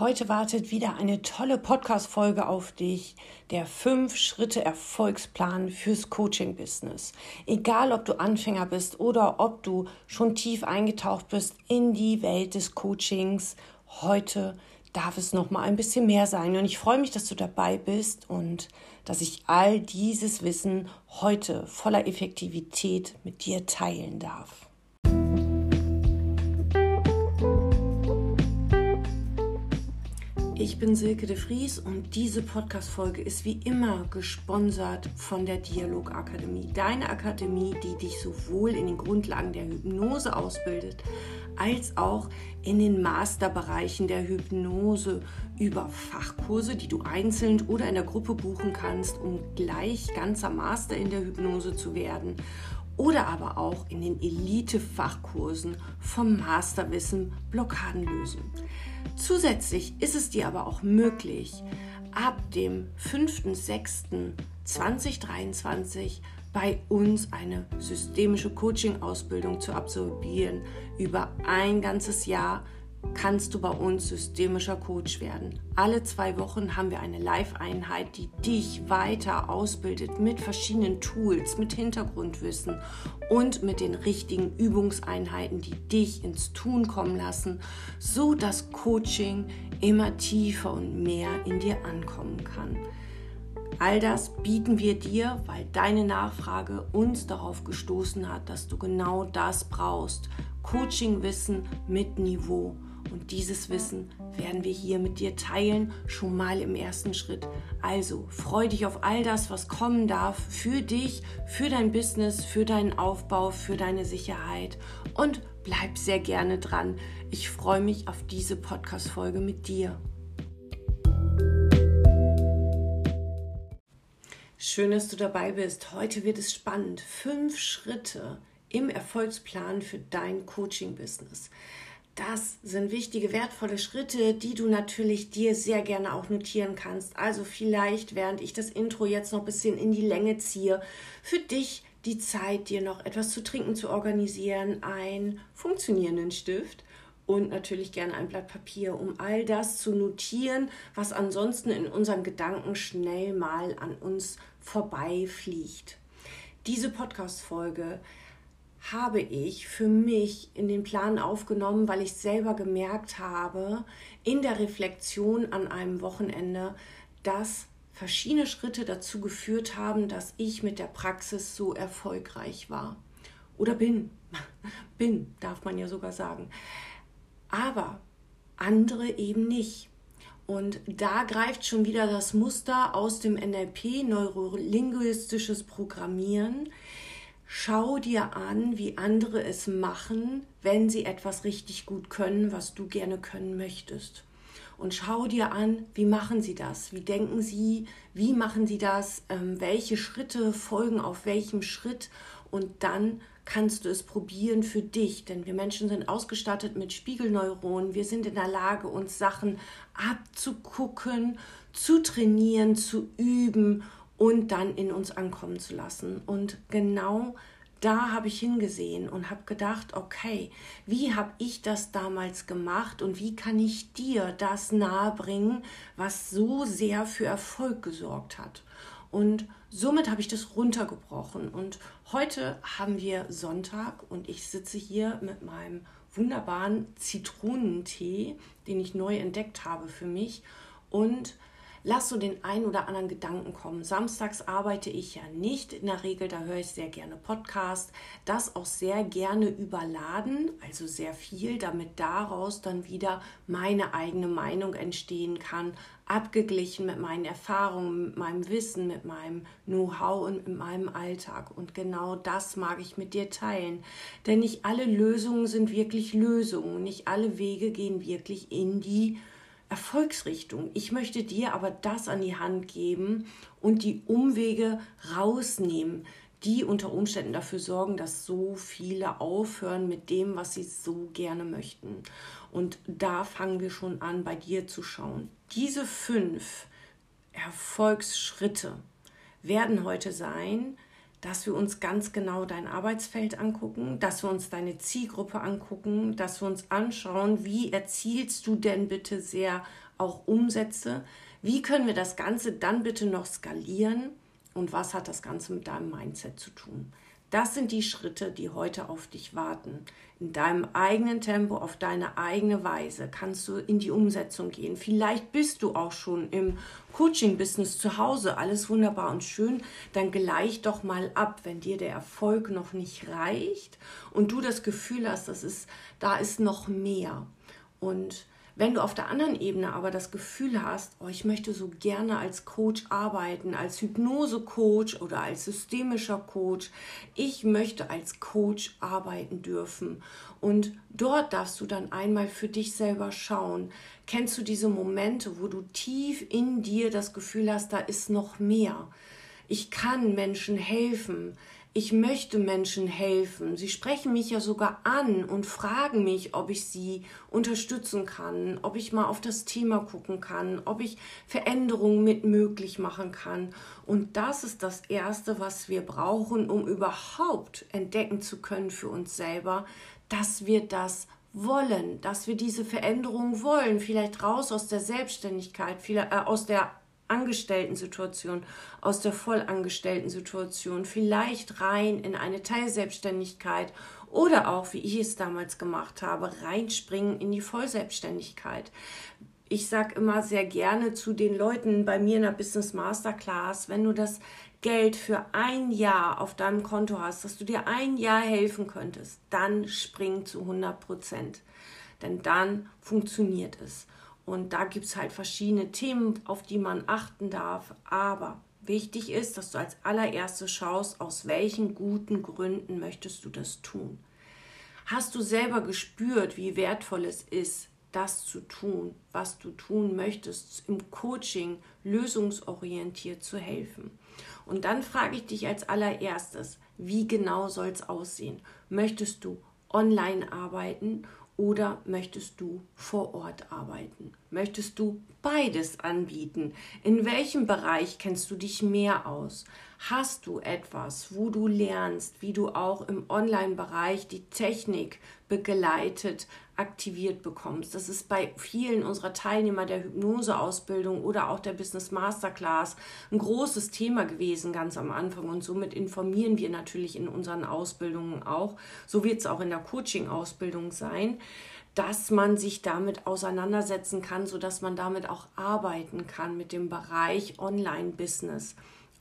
Heute wartet wieder eine tolle Podcast-Folge auf dich. Der fünf Schritte Erfolgsplan fürs Coaching-Business. Egal, ob du Anfänger bist oder ob du schon tief eingetaucht bist in die Welt des Coachings, heute darf es noch mal ein bisschen mehr sein. Und ich freue mich, dass du dabei bist und dass ich all dieses Wissen heute voller Effektivität mit dir teilen darf. Ich bin Silke de Vries und diese Podcast-Folge ist wie immer gesponsert von der Dialogakademie. Deine Akademie, die dich sowohl in den Grundlagen der Hypnose ausbildet, als auch in den Masterbereichen der Hypnose über Fachkurse, die du einzeln oder in der Gruppe buchen kannst, um gleich ganzer Master in der Hypnose zu werden oder aber auch in den Elite-Fachkursen vom Masterwissen Blockaden lösen. Zusätzlich ist es dir aber auch möglich, ab dem 5.6.2023 bei uns eine systemische Coaching-Ausbildung zu absolvieren über ein ganzes Jahr kannst du bei uns systemischer Coach werden. Alle zwei Wochen haben wir eine Live-Einheit, die dich weiter ausbildet mit verschiedenen Tools, mit Hintergrundwissen und mit den richtigen Übungseinheiten, die dich ins Tun kommen lassen, so dass Coaching immer tiefer und mehr in dir ankommen kann. All das bieten wir dir, weil deine Nachfrage uns darauf gestoßen hat, dass du genau das brauchst. Coaching-Wissen mit Niveau. Und dieses Wissen werden wir hier mit dir teilen, schon mal im ersten Schritt. Also freu dich auf all das, was kommen darf für dich, für dein Business, für deinen Aufbau, für deine Sicherheit und bleib sehr gerne dran. Ich freue mich auf diese Podcast-Folge mit dir. Schön, dass du dabei bist. Heute wird es spannend. Fünf Schritte im Erfolgsplan für dein Coaching-Business. Das sind wichtige, wertvolle Schritte, die du natürlich dir sehr gerne auch notieren kannst. Also vielleicht, während ich das Intro jetzt noch ein bisschen in die Länge ziehe, für dich die Zeit, dir noch etwas zu trinken zu organisieren, einen funktionierenden Stift und natürlich gerne ein Blatt Papier, um all das zu notieren, was ansonsten in unseren Gedanken schnell mal an uns vorbeifliegt. Diese Podcast-Folge habe ich für mich in den Plan aufgenommen, weil ich selber gemerkt habe, in der Reflexion an einem Wochenende, dass verschiedene Schritte dazu geführt haben, dass ich mit der Praxis so erfolgreich war. Oder bin. bin, darf man ja sogar sagen. Aber andere eben nicht. Und da greift schon wieder das Muster aus dem NLP, neurolinguistisches Programmieren, Schau dir an, wie andere es machen, wenn sie etwas richtig gut können, was du gerne können möchtest. Und schau dir an, wie machen sie das? Wie denken sie? Wie machen sie das? Ähm, welche Schritte folgen auf welchem Schritt? Und dann kannst du es probieren für dich, denn wir Menschen sind ausgestattet mit Spiegelneuronen. Wir sind in der Lage, uns Sachen abzugucken, zu trainieren, zu üben und dann in uns ankommen zu lassen. Und genau da habe ich hingesehen und habe gedacht, okay, wie habe ich das damals gemacht und wie kann ich dir das nahebringen, was so sehr für Erfolg gesorgt hat. Und somit habe ich das runtergebrochen. Und heute haben wir Sonntag und ich sitze hier mit meinem wunderbaren Zitronentee, den ich neu entdeckt habe für mich. Und lass so den ein oder anderen Gedanken kommen. Samstags arbeite ich ja nicht in der Regel, da höre ich sehr gerne Podcast, das auch sehr gerne überladen, also sehr viel, damit daraus dann wieder meine eigene Meinung entstehen kann, abgeglichen mit meinen Erfahrungen, mit meinem Wissen, mit meinem Know-how und mit meinem Alltag. Und genau das mag ich mit dir teilen. Denn nicht alle Lösungen sind wirklich Lösungen, nicht alle Wege gehen wirklich in die Erfolgsrichtung. Ich möchte dir aber das an die Hand geben und die Umwege rausnehmen, die unter Umständen dafür sorgen, dass so viele aufhören mit dem, was sie so gerne möchten. Und da fangen wir schon an, bei dir zu schauen. Diese fünf Erfolgsschritte werden heute sein, dass wir uns ganz genau dein Arbeitsfeld angucken, dass wir uns deine Zielgruppe angucken, dass wir uns anschauen, wie erzielst du denn bitte sehr auch Umsätze, wie können wir das Ganze dann bitte noch skalieren und was hat das Ganze mit deinem Mindset zu tun. Das sind die Schritte, die heute auf dich warten. In deinem eigenen Tempo, auf deine eigene Weise kannst du in die Umsetzung gehen. Vielleicht bist du auch schon im Coaching-Business zu Hause, alles wunderbar und schön. Dann gleich doch mal ab, wenn dir der Erfolg noch nicht reicht und du das Gefühl hast, das ist, da ist noch mehr. Und wenn du auf der anderen Ebene aber das Gefühl hast, oh, ich möchte so gerne als Coach arbeiten, als Hypnose-Coach oder als systemischer Coach, ich möchte als Coach arbeiten dürfen. Und dort darfst du dann einmal für dich selber schauen. Kennst du diese Momente, wo du tief in dir das Gefühl hast, da ist noch mehr? Ich kann Menschen helfen ich möchte Menschen helfen. Sie sprechen mich ja sogar an und fragen mich, ob ich sie unterstützen kann, ob ich mal auf das Thema gucken kann, ob ich Veränderungen mit möglich machen kann. Und das ist das Erste, was wir brauchen, um überhaupt entdecken zu können für uns selber, dass wir das wollen, dass wir diese Veränderung wollen, vielleicht raus aus der Selbstständigkeit, äh, aus der Angestellten-Situation, aus der Vollangestellten-Situation, vielleicht rein in eine Teilselbstständigkeit oder auch, wie ich es damals gemacht habe, reinspringen in die Vollselbstständigkeit. Ich sage immer sehr gerne zu den Leuten bei mir in der Business Masterclass, wenn du das Geld für ein Jahr auf deinem Konto hast, dass du dir ein Jahr helfen könntest, dann spring zu 100 Prozent. Denn dann funktioniert es. Und da gibt es halt verschiedene Themen, auf die man achten darf. Aber wichtig ist, dass du als allererstes schaust, aus welchen guten Gründen möchtest du das tun. Hast du selber gespürt, wie wertvoll es ist, das zu tun, was du tun möchtest, im Coaching lösungsorientiert zu helfen? Und dann frage ich dich als allererstes, wie genau soll es aussehen? Möchtest du online arbeiten oder möchtest du vor Ort arbeiten? Möchtest du beides anbieten? In welchem Bereich kennst du dich mehr aus? Hast du etwas, wo du lernst, wie du auch im Online-Bereich die Technik begleitet, aktiviert bekommst? Das ist bei vielen unserer Teilnehmer der Hypnoseausbildung oder auch der Business Masterclass ein großes Thema gewesen ganz am Anfang und somit informieren wir natürlich in unseren Ausbildungen auch. So wird es auch in der Coaching-Ausbildung sein dass man sich damit auseinandersetzen kann, sodass man damit auch arbeiten kann mit dem Bereich Online-Business.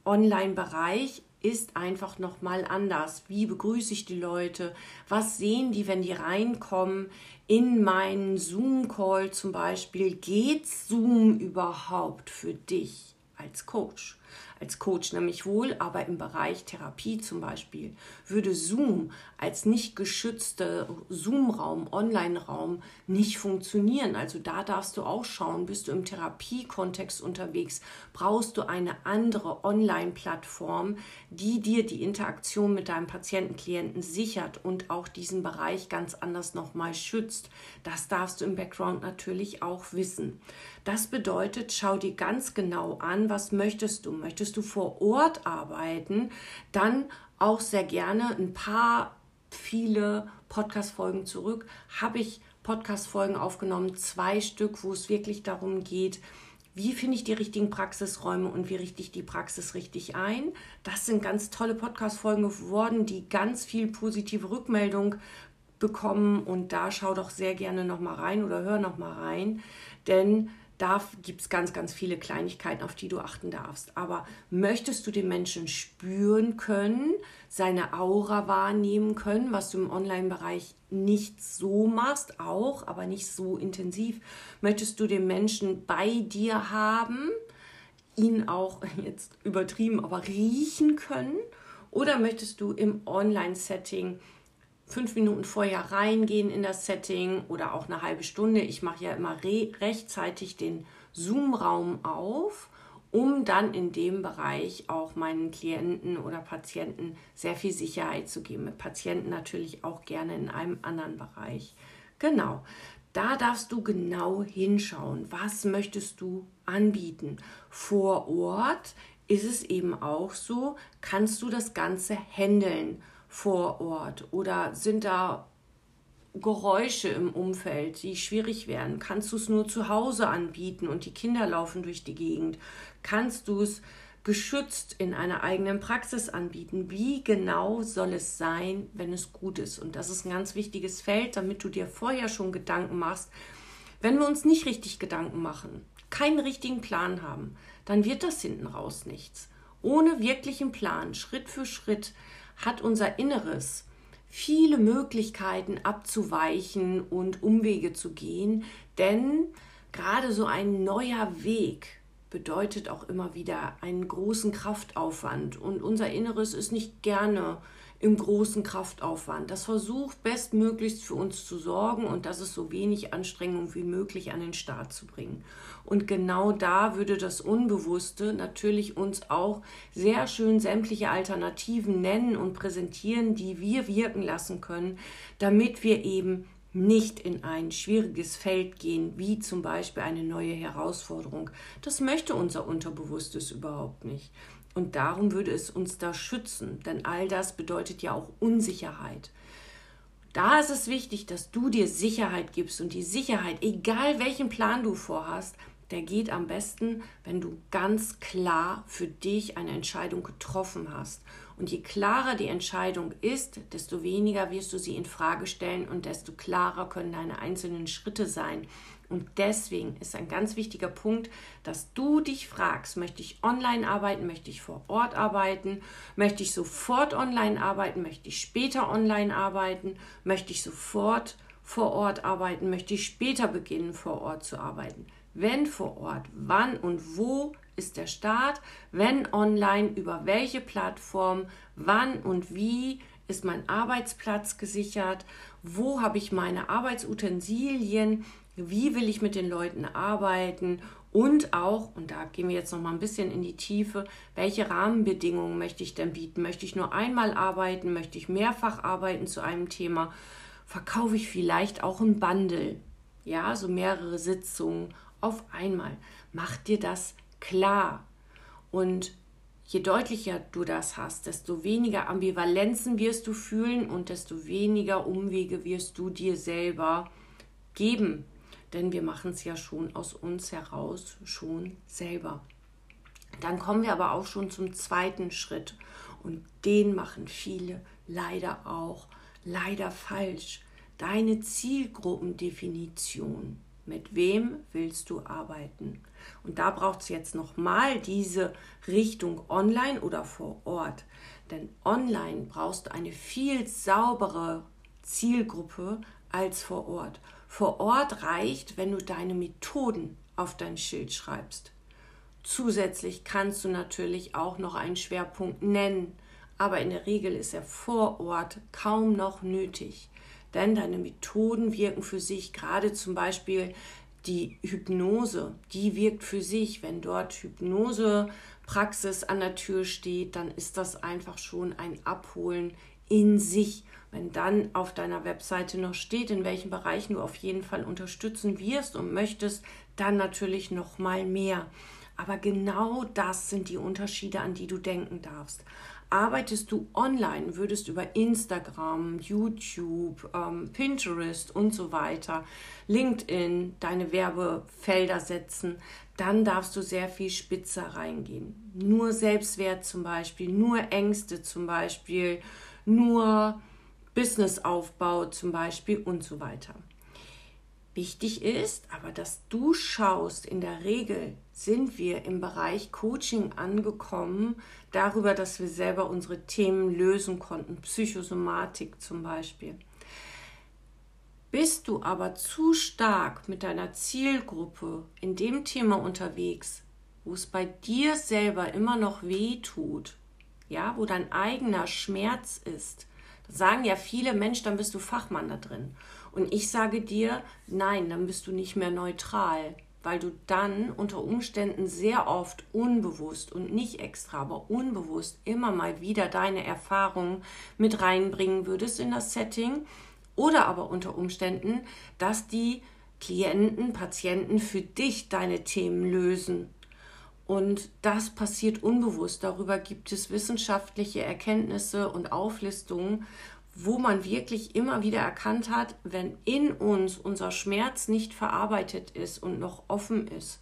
Online-Bereich ist einfach noch mal anders. Wie begrüße ich die Leute? Was sehen die, wenn die reinkommen in meinen Zoom-Call zum Beispiel? Geht Zoom überhaupt für dich als Coach? als Coach nämlich wohl, aber im Bereich Therapie zum Beispiel würde Zoom als nicht geschützter Zoom-Raum, Online-Raum nicht funktionieren. Also da darfst du auch schauen, bist du im Therapiekontext unterwegs, brauchst du eine andere Online-Plattform, die dir die Interaktion mit deinem Patienten, Klienten sichert und auch diesen Bereich ganz anders nochmal schützt. Das darfst du im Background natürlich auch wissen. Das bedeutet, schau dir ganz genau an, was möchtest du. Möchtest du vor Ort arbeiten, dann auch sehr gerne ein paar viele Podcast-Folgen zurück. Habe ich Podcast-Folgen aufgenommen, zwei Stück, wo es wirklich darum geht, wie finde ich die richtigen Praxisräume und wie richte ich die Praxis richtig ein. Das sind ganz tolle Podcast-Folgen geworden, die ganz viel positive Rückmeldung bekommen. Und da schau doch sehr gerne nochmal rein oder hör nochmal rein, denn da gibt es ganz, ganz viele Kleinigkeiten, auf die du achten darfst. Aber möchtest du den Menschen spüren können, seine Aura wahrnehmen können, was du im Online-Bereich nicht so machst, auch, aber nicht so intensiv, möchtest du den Menschen bei dir haben, ihn auch jetzt übertrieben, aber riechen können? Oder möchtest du im Online-Setting fünf Minuten vorher reingehen in das Setting oder auch eine halbe Stunde. Ich mache ja immer re rechtzeitig den Zoom-Raum auf, um dann in dem Bereich auch meinen Klienten oder Patienten sehr viel Sicherheit zu geben. Mit Patienten natürlich auch gerne in einem anderen Bereich. Genau, da darfst du genau hinschauen. Was möchtest du anbieten? Vor Ort ist es eben auch so, kannst du das Ganze handeln vor Ort oder sind da Geräusche im Umfeld, die schwierig werden? Kannst du es nur zu Hause anbieten und die Kinder laufen durch die Gegend? Kannst du es geschützt in einer eigenen Praxis anbieten? Wie genau soll es sein, wenn es gut ist? Und das ist ein ganz wichtiges Feld, damit du dir vorher schon Gedanken machst. Wenn wir uns nicht richtig Gedanken machen, keinen richtigen Plan haben, dann wird das hinten raus nichts. Ohne wirklichen Plan, Schritt für Schritt, hat unser Inneres viele Möglichkeiten abzuweichen und Umwege zu gehen, denn gerade so ein neuer Weg bedeutet auch immer wieder einen großen Kraftaufwand. Und unser Inneres ist nicht gerne im großen Kraftaufwand. Das versucht bestmöglichst für uns zu sorgen und das ist so wenig Anstrengung wie möglich an den Start zu bringen. Und genau da würde das Unbewusste natürlich uns auch sehr schön sämtliche Alternativen nennen und präsentieren, die wir wirken lassen können, damit wir eben nicht in ein schwieriges Feld gehen, wie zum Beispiel eine neue Herausforderung. Das möchte unser Unterbewusstes überhaupt nicht. Und darum würde es uns da schützen, denn all das bedeutet ja auch Unsicherheit. Da ist es wichtig, dass du dir Sicherheit gibst und die Sicherheit, egal welchen Plan du vorhast, der geht am besten, wenn du ganz klar für dich eine Entscheidung getroffen hast. Und je klarer die Entscheidung ist, desto weniger wirst du sie in Frage stellen und desto klarer können deine einzelnen Schritte sein. Und deswegen ist ein ganz wichtiger Punkt, dass du dich fragst, möchte ich online arbeiten, möchte ich vor Ort arbeiten, möchte ich sofort online arbeiten, möchte ich später online arbeiten, möchte ich sofort vor Ort arbeiten, möchte ich später beginnen, vor Ort zu arbeiten. Wenn vor Ort, wann und wo ist der Start? Wenn online, über welche Plattform, wann und wie ist mein Arbeitsplatz gesichert? Wo habe ich meine Arbeitsutensilien? Wie will ich mit den Leuten arbeiten und auch, und da gehen wir jetzt noch mal ein bisschen in die Tiefe, welche Rahmenbedingungen möchte ich denn bieten? Möchte ich nur einmal arbeiten? Möchte ich mehrfach arbeiten zu einem Thema? Verkaufe ich vielleicht auch ein Bundle? Ja, so mehrere Sitzungen auf einmal. Mach dir das klar. Und je deutlicher du das hast, desto weniger Ambivalenzen wirst du fühlen und desto weniger Umwege wirst du dir selber geben denn wir machen es ja schon aus uns heraus, schon selber. Dann kommen wir aber auch schon zum zweiten Schritt und den machen viele leider auch, leider falsch. Deine Zielgruppendefinition. Mit wem willst du arbeiten? Und da braucht es jetzt nochmal diese Richtung online oder vor Ort. Denn online brauchst du eine viel saubere Zielgruppe als vor Ort. Vor Ort reicht, wenn du deine Methoden auf dein Schild schreibst. Zusätzlich kannst du natürlich auch noch einen Schwerpunkt nennen, aber in der Regel ist er vor Ort kaum noch nötig, denn deine Methoden wirken für sich, gerade zum Beispiel die Hypnose, die wirkt für sich. Wenn dort Hypnosepraxis an der Tür steht, dann ist das einfach schon ein Abholen in sich. Wenn dann auf deiner Webseite noch steht, in welchen Bereichen du auf jeden Fall unterstützen wirst und möchtest, dann natürlich noch mal mehr. Aber genau das sind die Unterschiede, an die du denken darfst. Arbeitest du online, würdest über Instagram, YouTube, ähm, Pinterest und so weiter, LinkedIn deine Werbefelder setzen, dann darfst du sehr viel spitzer reingehen. Nur Selbstwert zum Beispiel, nur Ängste zum Beispiel, nur Businessaufbau zum Beispiel und so weiter. Wichtig ist aber, dass du schaust, in der Regel sind wir im Bereich Coaching angekommen, darüber, dass wir selber unsere Themen lösen konnten, Psychosomatik zum Beispiel. Bist du aber zu stark mit deiner Zielgruppe in dem Thema unterwegs, wo es bei dir selber immer noch weh tut, ja, wo dein eigener Schmerz ist, sagen ja viele, Mensch, dann bist du Fachmann da drin. Und ich sage dir, nein, dann bist du nicht mehr neutral, weil du dann unter Umständen sehr oft unbewusst und nicht extra, aber unbewusst immer mal wieder deine Erfahrungen mit reinbringen würdest in das Setting oder aber unter Umständen, dass die Klienten, Patienten für dich deine Themen lösen Und das passiert unbewusst. Darüber gibt es wissenschaftliche Erkenntnisse und Auflistungen, wo man wirklich immer wieder erkannt hat, wenn in uns unser Schmerz nicht verarbeitet ist und noch offen ist,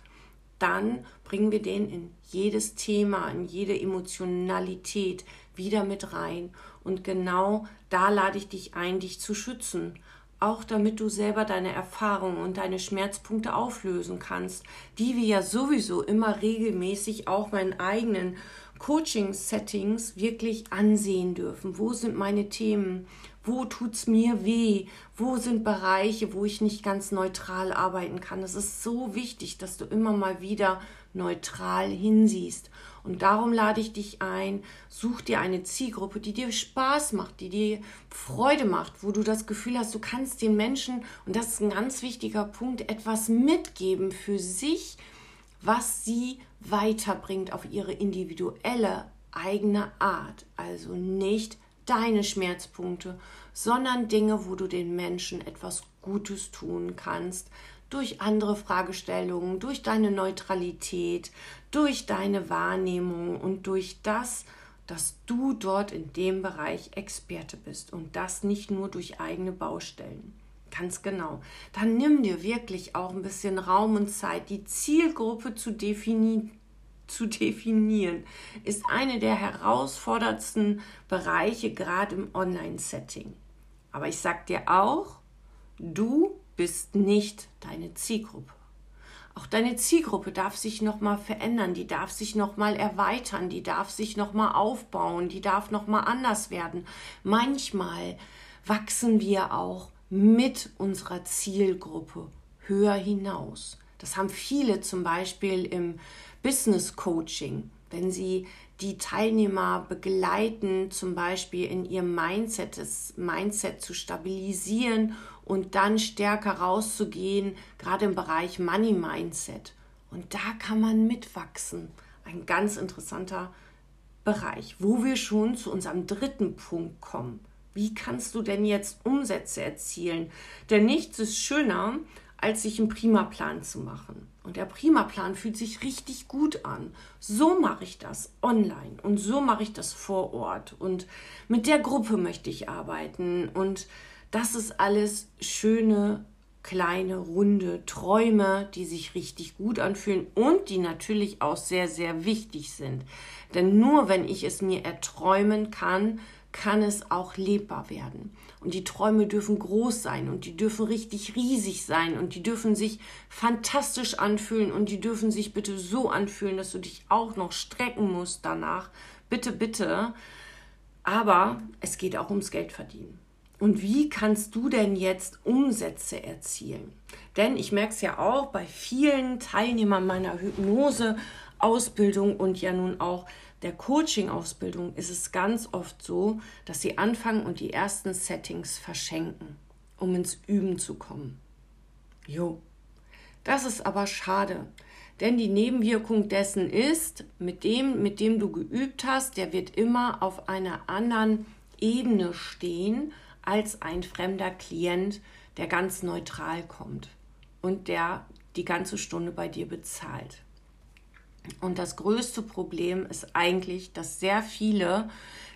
dann bringen wir den in jedes Thema, in jede Emotionalität wieder mit rein. Und genau da lade ich dich ein, dich zu schützen. Auch damit du selber deine Erfahrungen und deine Schmerzpunkte auflösen kannst, die wir ja sowieso immer regelmäßig auch meinen eigenen Coaching-Settings wirklich ansehen dürfen. Wo sind meine Themen? Wo tut es mir weh? Wo sind Bereiche, wo ich nicht ganz neutral arbeiten kann? Es ist so wichtig, dass du immer mal wieder neutral hinsiehst. Und darum lade ich dich ein, such dir eine Zielgruppe, die dir Spaß macht, die dir Freude macht, wo du das Gefühl hast, du kannst den Menschen, und das ist ein ganz wichtiger Punkt, etwas mitgeben für sich, was sie weiterbringt auf ihre individuelle eigene Art. Also nicht deine Schmerzpunkte, sondern Dinge, wo du den Menschen etwas Gutes tun kannst, durch andere Fragestellungen, durch deine Neutralität, durch deine Wahrnehmung und durch das, dass du dort in dem Bereich Experte bist und das nicht nur durch eigene Baustellen. Ganz genau. Dann nimm dir wirklich auch ein bisschen Raum und Zeit, die Zielgruppe zu, defini zu definieren. Ist eine der herausforderndsten Bereiche, gerade im Online-Setting. Aber ich sag dir auch, du bist nicht deine Zielgruppe. Auch deine Zielgruppe darf sich noch mal verändern, die darf sich noch mal erweitern, die darf sich noch mal aufbauen, die darf noch mal anders werden. Manchmal wachsen wir auch mit unserer Zielgruppe höher hinaus. Das haben viele zum Beispiel im Business Coaching, wenn sie die Teilnehmer begleiten, zum Beispiel in ihrem Mindset, das Mindset zu stabilisieren und dann stärker rauszugehen, gerade im Bereich Money Mindset. Und da kann man mitwachsen. Ein ganz interessanter Bereich, wo wir schon zu unserem dritten Punkt kommen. Wie kannst du denn jetzt Umsätze erzielen? Denn nichts ist schöner, als sich einen Primaplan zu machen. Und der Primaplan fühlt sich richtig gut an. So mache ich das online und so mache ich das vor Ort. Und mit der Gruppe möchte ich arbeiten. Und das ist alles schöne, kleine, runde Träume, die sich richtig gut anfühlen und die natürlich auch sehr, sehr wichtig sind. Denn nur wenn ich es mir erträumen kann, kann es auch lebbar werden. Und die Träume dürfen groß sein und die dürfen richtig riesig sein und die dürfen sich fantastisch anfühlen und die dürfen sich bitte so anfühlen, dass du dich auch noch strecken musst danach. Bitte, bitte. Aber es geht auch ums Geld verdienen. Und wie kannst du denn jetzt Umsätze erzielen? Denn ich merke es ja auch bei vielen Teilnehmern meiner Hypnose-Ausbildung und ja nun auch der Coaching-Ausbildung ist es ganz oft so, dass sie anfangen und die ersten Settings verschenken, um ins Üben zu kommen. Jo, das ist aber schade, denn die Nebenwirkung dessen ist, mit dem, mit dem du geübt hast, der wird immer auf einer anderen Ebene stehen als ein fremder Klient, der ganz neutral kommt und der die ganze Stunde bei dir bezahlt. Und das größte Problem ist eigentlich, dass sehr viele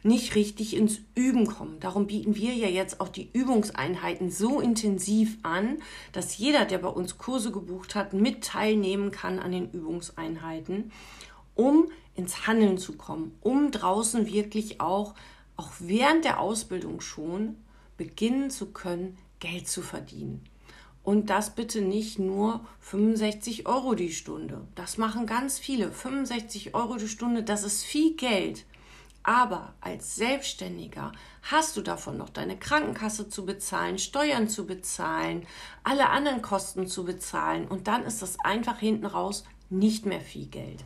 nicht richtig ins Üben kommen. Darum bieten wir ja jetzt auch die Übungseinheiten so intensiv an, dass jeder, der bei uns Kurse gebucht hat, mit teilnehmen kann an den Übungseinheiten, um ins Handeln zu kommen, um draußen wirklich auch, auch während der Ausbildung schon beginnen zu können, Geld zu verdienen. Und das bitte nicht nur 65 Euro die Stunde. Das machen ganz viele. 65 Euro die Stunde, das ist viel Geld. Aber als Selbstständiger hast du davon noch deine Krankenkasse zu bezahlen, Steuern zu bezahlen, alle anderen Kosten zu bezahlen. Und dann ist das einfach hinten raus nicht mehr viel Geld.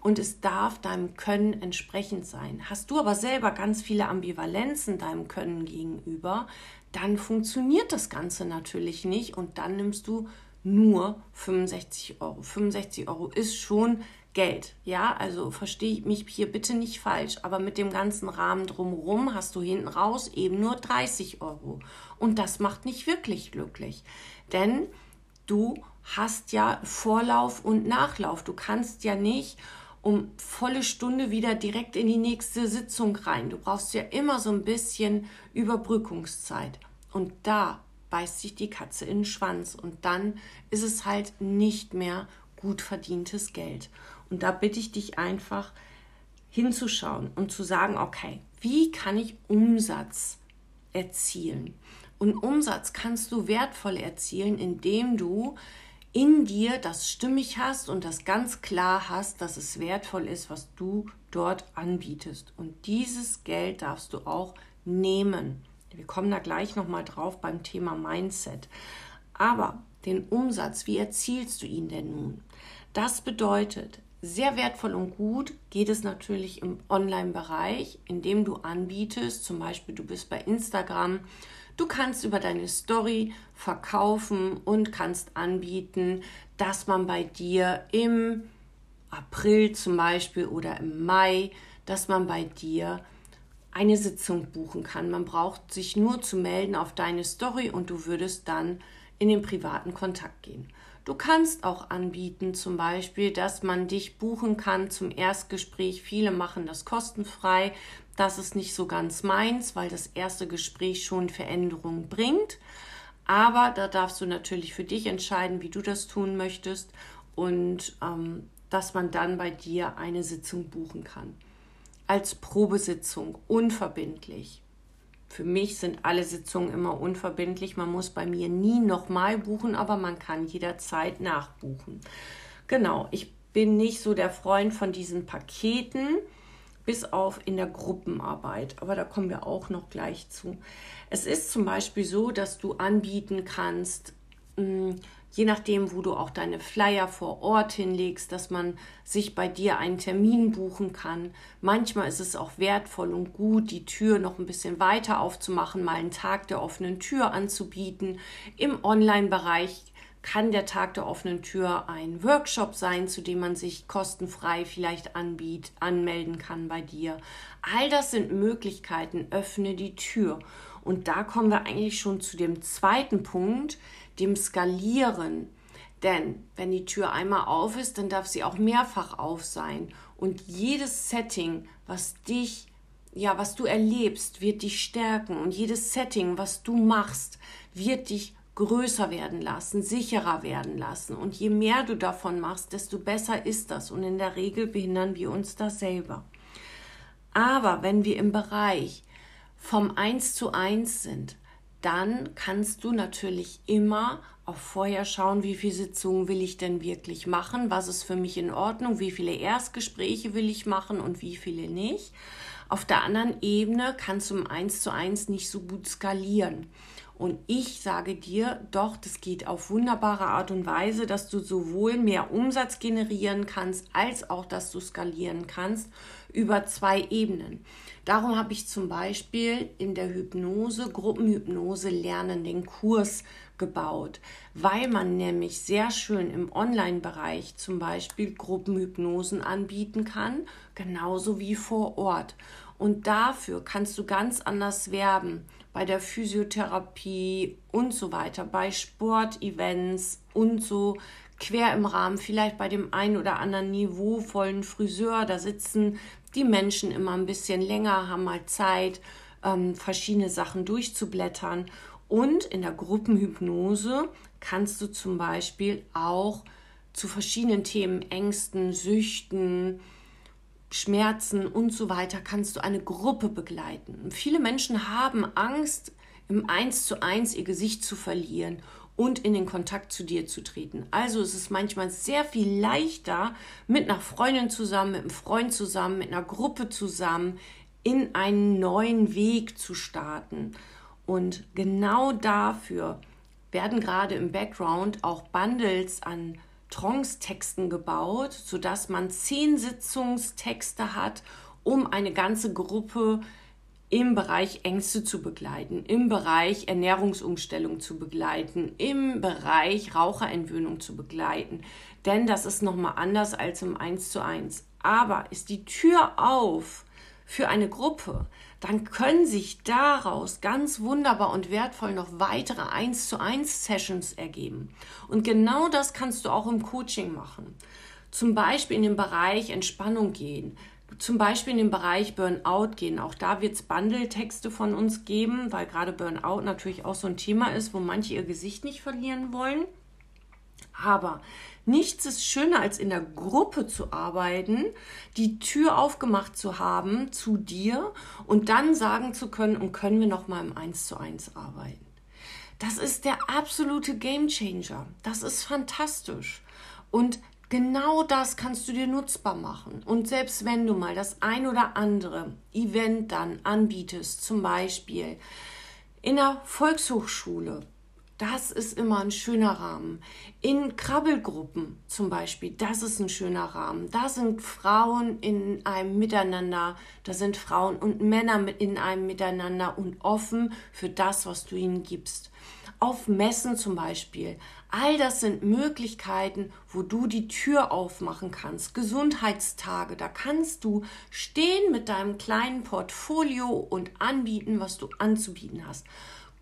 Und es darf deinem Können entsprechend sein. Hast du aber selber ganz viele Ambivalenzen deinem Können gegenüber, dann funktioniert das Ganze natürlich nicht und dann nimmst du nur 65 Euro. 65 Euro ist schon Geld. Ja, also verstehe ich mich hier bitte nicht falsch, aber mit dem ganzen Rahmen drumherum hast du hinten raus eben nur 30 Euro. Und das macht nicht wirklich glücklich. Denn du hast ja Vorlauf und Nachlauf. Du kannst ja nicht um volle Stunde wieder direkt in die nächste Sitzung rein. Du brauchst ja immer so ein bisschen Überbrückungszeit. Und da beißt sich die Katze in den Schwanz und dann ist es halt nicht mehr gut verdientes Geld. Und da bitte ich dich einfach hinzuschauen und zu sagen, okay, wie kann ich Umsatz erzielen? Und Umsatz kannst du wertvoll erzielen, indem du in dir das stimmig hast und das ganz klar hast, dass es wertvoll ist, was du dort anbietest. Und dieses Geld darfst du auch nehmen. Wir kommen da gleich nochmal drauf beim Thema Mindset. Aber den Umsatz, wie erzielst du ihn denn nun? Das bedeutet, sehr wertvoll und gut geht es natürlich im Online-Bereich, indem du anbietest, zum Beispiel du bist bei Instagram, du kannst über deine Story verkaufen und kannst anbieten, dass man bei dir im April zum Beispiel oder im Mai, dass man bei dir eine Sitzung buchen kann. Man braucht sich nur zu melden auf deine Story und du würdest dann in den privaten Kontakt gehen. Du kannst auch anbieten, zum Beispiel, dass man dich buchen kann zum Erstgespräch. Viele machen das kostenfrei. Das ist nicht so ganz meins, weil das erste Gespräch schon Veränderungen bringt. Aber da darfst du natürlich für dich entscheiden, wie du das tun möchtest und ähm, dass man dann bei dir eine Sitzung buchen kann. Als Probesitzung, unverbindlich. Für mich sind alle Sitzungen immer unverbindlich. Man muss bei mir nie nochmal buchen, aber man kann jederzeit nachbuchen. Genau, ich bin nicht so der Freund von diesen Paketen, bis auf in der Gruppenarbeit. Aber da kommen wir auch noch gleich zu. Es ist zum Beispiel so, dass du anbieten kannst, mh, je nachdem, wo du auch deine Flyer vor Ort hinlegst, dass man sich bei dir einen Termin buchen kann. Manchmal ist es auch wertvoll und gut, die Tür noch ein bisschen weiter aufzumachen, mal einen Tag der offenen Tür anzubieten. Im Online-Bereich kann der Tag der offenen Tür ein Workshop sein, zu dem man sich kostenfrei vielleicht anbiet, anmelden kann bei dir. All das sind Möglichkeiten, öffne die Tür. Und da kommen wir eigentlich schon zu dem zweiten Punkt, dem Skalieren. Denn wenn die Tür einmal auf ist, dann darf sie auch mehrfach auf sein. Und jedes Setting, was dich, ja, was du erlebst, wird dich stärken. Und jedes Setting, was du machst, wird dich größer werden lassen, sicherer werden lassen. Und je mehr du davon machst, desto besser ist das. Und in der Regel behindern wir uns das selber. Aber wenn wir im Bereich vom Eins zu eins sind, dann kannst du natürlich immer auch vorher schauen, wie viele Sitzungen will ich denn wirklich machen, was ist für mich in Ordnung, wie viele Erstgespräche will ich machen und wie viele nicht. Auf der anderen Ebene kannst du im Eins zu eins nicht so gut skalieren. Und ich sage dir, doch, das geht auf wunderbare Art und Weise, dass du sowohl mehr Umsatz generieren kannst, als auch, dass du skalieren kannst über zwei Ebenen. Darum habe ich zum Beispiel in der Hypnose, Gruppenhypnose lernen, den Kurs gebaut, weil man nämlich sehr schön im Online-Bereich zum Beispiel Gruppenhypnosen anbieten kann, genauso wie vor Ort. Und dafür kannst du ganz anders werben bei der Physiotherapie und so weiter, bei Sportevents und so quer im Rahmen, vielleicht bei dem einen oder anderen niveauvollen Friseur, da sitzen die Menschen immer ein bisschen länger, haben mal Zeit, ähm, verschiedene Sachen durchzublättern. Und in der Gruppenhypnose kannst du zum Beispiel auch zu verschiedenen Themen, Ängsten, Süchten, Schmerzen und so weiter kannst du eine Gruppe begleiten. Viele Menschen haben Angst, im Eins zu eins ihr Gesicht zu verlieren und in den Kontakt zu dir zu treten. Also ist es manchmal sehr viel leichter, mit einer Freundin zusammen, mit einem Freund zusammen, mit einer Gruppe zusammen in einen neuen Weg zu starten. Und genau dafür werden gerade im Background auch Bundles an Trance-Texten gebaut, sodass man zehn Sitzungstexte hat, um eine ganze Gruppe im Bereich Ängste zu begleiten, im Bereich Ernährungsumstellung zu begleiten, im Bereich Raucherentwöhnung zu begleiten. Denn das ist nochmal anders als im 1 zu 1. Aber ist die Tür auf für eine Gruppe, dann können sich daraus ganz wunderbar und wertvoll noch weitere 1 zu 1 Sessions ergeben. Und genau das kannst du auch im Coaching machen. zum Beispiel in den Bereich Entspannung gehen, zum Beispiel in den Bereich Burnout gehen. Auch da wird es Bundle-Texte von uns geben, weil gerade Burnout natürlich auch so ein Thema ist, wo manche ihr Gesicht nicht verlieren wollen. Aber nichts ist schöner, als in der Gruppe zu arbeiten, die Tür aufgemacht zu haben zu dir und dann sagen zu können, und können wir noch mal im 1 zu 1 arbeiten. Das ist der absolute Game Changer. Das ist fantastisch. Und genau das kannst du dir nutzbar machen. Und selbst wenn du mal das ein oder andere Event dann anbietest, zum Beispiel in der Volkshochschule, das ist immer ein schöner Rahmen. In Krabbelgruppen zum Beispiel, das ist ein schöner Rahmen. Da sind Frauen in einem Miteinander, da sind Frauen und Männer in einem Miteinander und offen für das, was du ihnen gibst. Auf Messen zum Beispiel. All das sind Möglichkeiten, wo du die Tür aufmachen kannst. Gesundheitstage, da kannst du stehen mit deinem kleinen Portfolio und anbieten, was du anzubieten hast.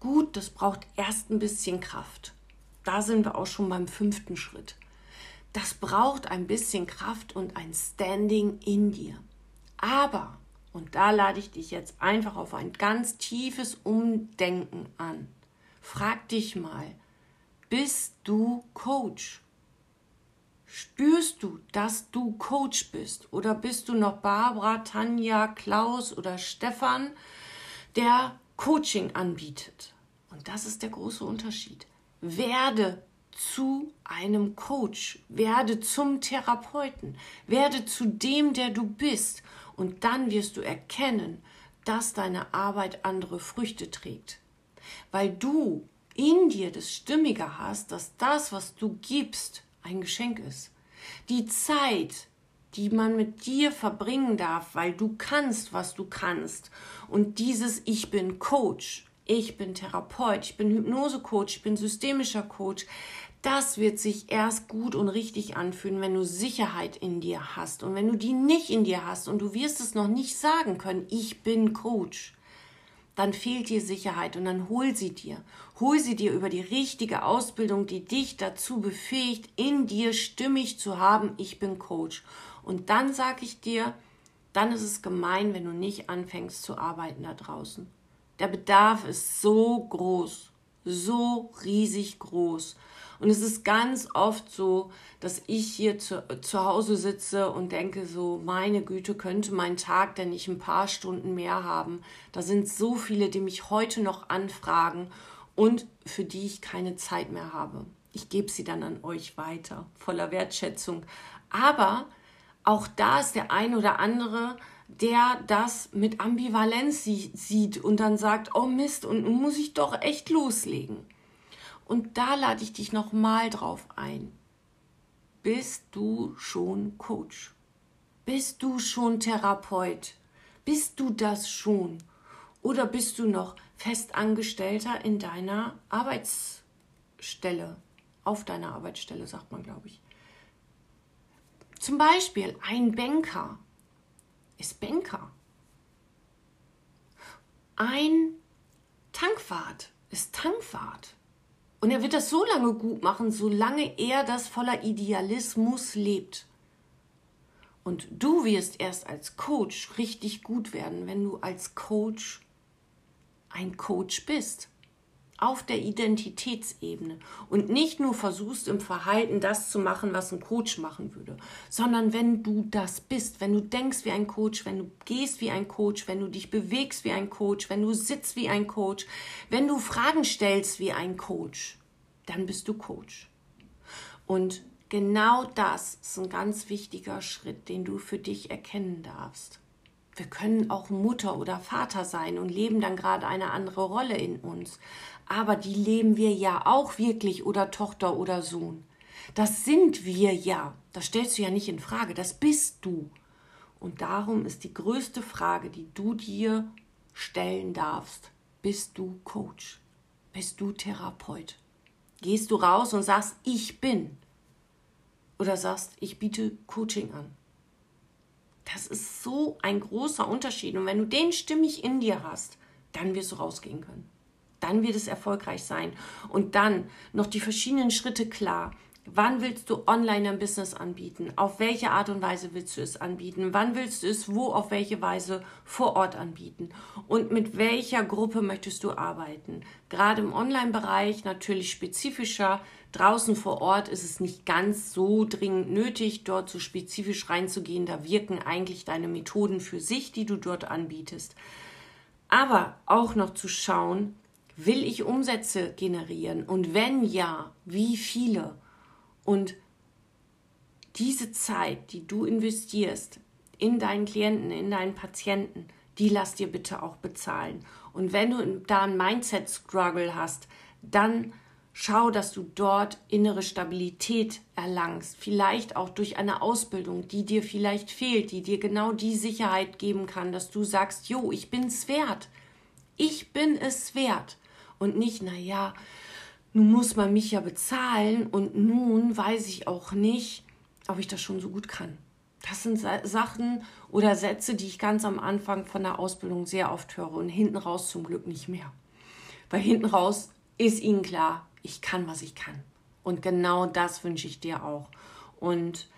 Gut, das braucht erst ein bisschen Kraft. Da sind wir auch schon beim fünften Schritt. Das braucht ein bisschen Kraft und ein Standing in dir. Aber, und da lade ich dich jetzt einfach auf ein ganz tiefes Umdenken an. Frag dich mal, bist du Coach? Spürst du, dass du Coach bist? Oder bist du noch Barbara, Tanja, Klaus oder Stefan, der Coaching anbietet. Und das ist der große Unterschied. Werde zu einem Coach, werde zum Therapeuten, werde zu dem, der du bist. Und dann wirst du erkennen, dass deine Arbeit andere Früchte trägt. Weil du in dir das Stimmige hast, dass das, was du gibst, ein Geschenk ist. Die Zeit, die man mit dir verbringen darf, weil du kannst, was du kannst. Und dieses Ich bin Coach, ich bin Therapeut, ich bin Hypnosecoach, ich bin systemischer Coach, das wird sich erst gut und richtig anfühlen, wenn du Sicherheit in dir hast. Und wenn du die nicht in dir hast und du wirst es noch nicht sagen können, ich bin Coach, dann fehlt dir Sicherheit und dann hol sie dir. Hol sie dir über die richtige Ausbildung, die dich dazu befähigt, in dir stimmig zu haben, ich bin Coach. Und dann sage ich dir, dann ist es gemein, wenn du nicht anfängst zu arbeiten da draußen. Der Bedarf ist so groß, so riesig groß. Und es ist ganz oft so, dass ich hier zu, zu Hause sitze und denke so, meine Güte, könnte mein Tag denn nicht ein paar Stunden mehr haben. Da sind so viele, die mich heute noch anfragen und für die ich keine Zeit mehr habe. Ich gebe sie dann an euch weiter, voller Wertschätzung. Aber auch da ist der ein oder andere, der das mit Ambivalenz sieht und dann sagt, oh Mist, und nun muss ich doch echt loslegen. Und da lade ich dich nochmal drauf ein. Bist du schon Coach? Bist du schon Therapeut? Bist du das schon? Oder bist du noch Festangestellter in deiner Arbeitsstelle? Auf deiner Arbeitsstelle, sagt man, glaube ich. Zum Beispiel ein Banker ist Banker. Ein Tankwart ist Tankwart. Und er wird das so lange gut machen, solange er das voller Idealismus lebt. Und du wirst erst als Coach richtig gut werden, wenn du als Coach ein Coach bist auf der Identitätsebene und nicht nur versuchst im Verhalten das zu machen, was ein Coach machen würde, sondern wenn du das bist, wenn du denkst wie ein Coach, wenn du gehst wie ein Coach, wenn du dich bewegst wie ein Coach, wenn du sitzt wie ein Coach, wenn du Fragen stellst wie ein Coach, dann bist du Coach. Und genau das ist ein ganz wichtiger Schritt, den du für dich erkennen darfst. Wir können auch Mutter oder Vater sein und leben dann gerade eine andere Rolle in uns aber die leben wir ja auch wirklich oder Tochter oder Sohn. Das sind wir ja. Das stellst du ja nicht in Frage. Das bist du. Und darum ist die größte Frage, die du dir stellen darfst, bist du Coach? Bist du Therapeut? Gehst du raus und sagst, ich bin? Oder sagst, ich biete Coaching an? Das ist so ein großer Unterschied. Und wenn du den stimmig in dir hast, dann wirst du rausgehen können dann wird es erfolgreich sein. Und dann noch die verschiedenen Schritte klar. Wann willst du online ein Business anbieten? Auf welche Art und Weise willst du es anbieten? Wann willst du es wo auf welche Weise vor Ort anbieten? Und mit welcher Gruppe möchtest du arbeiten? Gerade im Online-Bereich natürlich spezifischer. Draußen vor Ort ist es nicht ganz so dringend nötig, dort so spezifisch reinzugehen. Da wirken eigentlich deine Methoden für sich, die du dort anbietest. Aber auch noch zu schauen, will ich Umsätze generieren? Und wenn ja, wie viele? Und diese Zeit, die du investierst in deinen Klienten, in deinen Patienten, die lass dir bitte auch bezahlen. Und wenn du da ein Mindset-Struggle hast, dann schau, dass du dort innere Stabilität erlangst. Vielleicht auch durch eine Ausbildung, die dir vielleicht fehlt, die dir genau die Sicherheit geben kann, dass du sagst, jo, ich bin's wert. Ich bin es wert. Und nicht, na ja, nun muss man mich ja bezahlen und nun weiß ich auch nicht, ob ich das schon so gut kann. Das sind Sachen oder Sätze, die ich ganz am Anfang von der Ausbildung sehr oft höre und hinten raus zum Glück nicht mehr. Weil hinten raus ist ihnen klar, ich kann, was ich kann. Und genau das wünsche ich dir auch. Und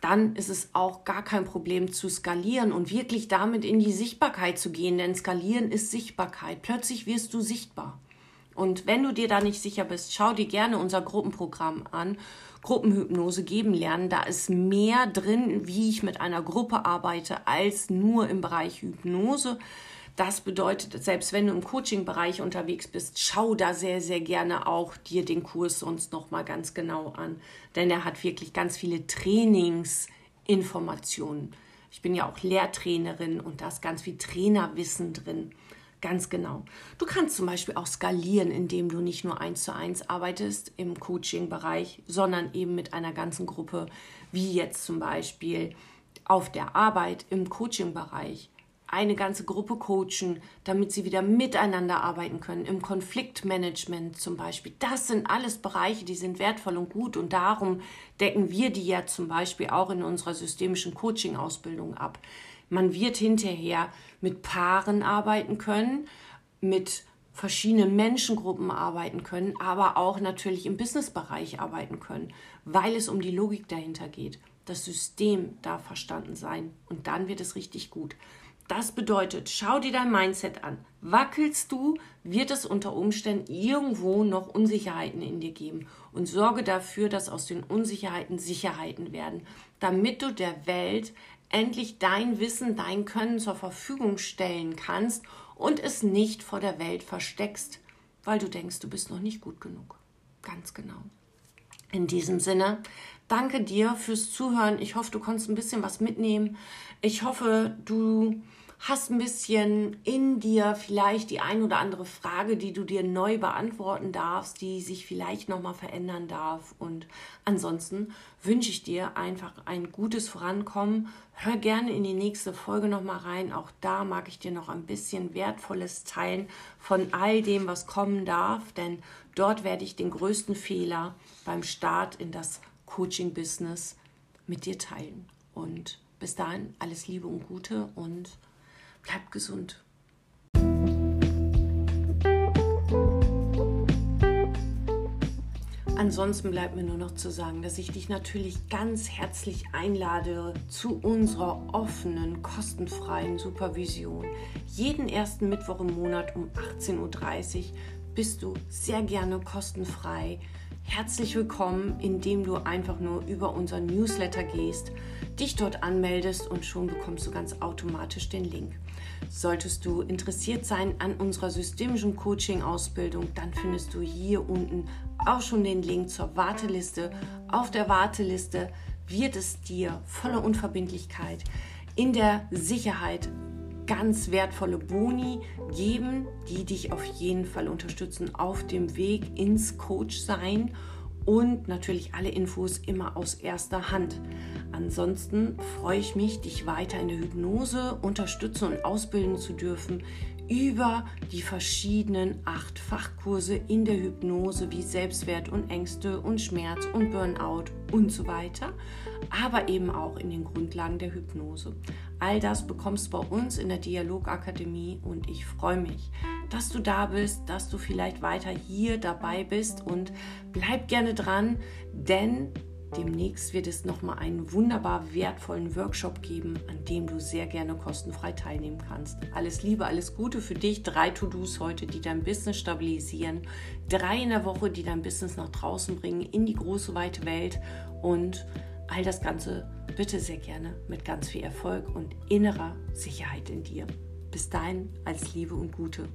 dann ist es auch gar kein Problem zu skalieren und wirklich damit in die Sichtbarkeit zu gehen, denn skalieren ist Sichtbarkeit. Plötzlich wirst du sichtbar. Und wenn du dir da nicht sicher bist, schau dir gerne unser Gruppenprogramm an. Gruppenhypnose geben lernen. Da ist mehr drin, wie ich mit einer Gruppe arbeite, als nur im Bereich Hypnose. Das bedeutet, selbst wenn du im Coaching-Bereich unterwegs bist, schau da sehr, sehr gerne auch dir den Kurs sonst nochmal ganz genau an. Denn er hat wirklich ganz viele Trainingsinformationen. Ich bin ja auch Lehrtrainerin und da ist ganz viel Trainerwissen drin. Ganz genau. Du kannst zum Beispiel auch skalieren, indem du nicht nur eins zu eins arbeitest im Coaching-Bereich, sondern eben mit einer ganzen Gruppe, wie jetzt zum Beispiel auf der Arbeit im Coaching-Bereich eine ganze Gruppe coachen, damit sie wieder miteinander arbeiten können, im Konfliktmanagement zum Beispiel. Das sind alles Bereiche, die sind wertvoll und gut und darum decken wir die ja zum Beispiel auch in unserer systemischen Coaching-Ausbildung ab. Man wird hinterher mit Paaren arbeiten können, mit verschiedenen Menschengruppen arbeiten können, aber auch natürlich im Businessbereich arbeiten können, weil es um die Logik dahinter geht. Das System darf verstanden sein und dann wird es richtig gut. Das bedeutet, schau dir dein Mindset an. Wackelst du, wird es unter Umständen irgendwo noch Unsicherheiten in dir geben. Und sorge dafür, dass aus den Unsicherheiten Sicherheiten werden, damit du der Welt endlich dein Wissen, dein Können zur Verfügung stellen kannst und es nicht vor der Welt versteckst, weil du denkst, du bist noch nicht gut genug. Ganz genau. In diesem Sinne, danke dir fürs Zuhören. Ich hoffe, du konntest ein bisschen was mitnehmen. Ich hoffe, du hast ein bisschen in dir vielleicht die ein oder andere Frage, die du dir neu beantworten darfst, die sich vielleicht nochmal verändern darf. Und ansonsten wünsche ich dir einfach ein gutes Vorankommen. Hör gerne in die nächste Folge nochmal rein. Auch da mag ich dir noch ein bisschen Wertvolles teilen von all dem, was kommen darf, denn dort werde ich den größten Fehler beim Start in das Coaching-Business mit dir teilen. Und bis dahin alles Liebe und Gute und Bleib gesund. Ansonsten bleibt mir nur noch zu sagen, dass ich dich natürlich ganz herzlich einlade zu unserer offenen, kostenfreien Supervision. Jeden ersten Mittwoch im Monat um 18.30 Uhr bist du sehr gerne kostenfrei. Herzlich willkommen, indem du einfach nur über unser Newsletter gehst, dich dort anmeldest und schon bekommst du ganz automatisch den Link. Solltest du interessiert sein an unserer systemischen Coaching-Ausbildung, dann findest du hier unten auch schon den Link zur Warteliste. Auf der Warteliste wird es dir voller Unverbindlichkeit in der Sicherheit ganz wertvolle Boni geben, die dich auf jeden Fall unterstützen auf dem Weg ins Coach sein und natürlich alle Infos immer aus erster Hand. Ansonsten freue ich mich, dich weiter in der Hypnose unterstützen und ausbilden zu dürfen über die verschiedenen acht Fachkurse in der Hypnose wie Selbstwert und Ängste und Schmerz und Burnout und so weiter, aber eben auch in den Grundlagen der Hypnose. All das bekommst du bei uns in der Dialogakademie und ich freue mich, dass du da bist, dass du vielleicht weiter hier dabei bist und bleib gerne dran, denn demnächst wird es nochmal einen wunderbar wertvollen Workshop geben, an dem du sehr gerne kostenfrei teilnehmen kannst. Alles Liebe, alles Gute für dich. Drei To-Dos heute, die dein Business stabilisieren. Drei in der Woche, die dein Business nach draußen bringen, in die große, weite Welt. Und all das Ganze bitte sehr gerne mit ganz viel Erfolg und innerer Sicherheit in dir. Bis dahin, als Liebe und Gute.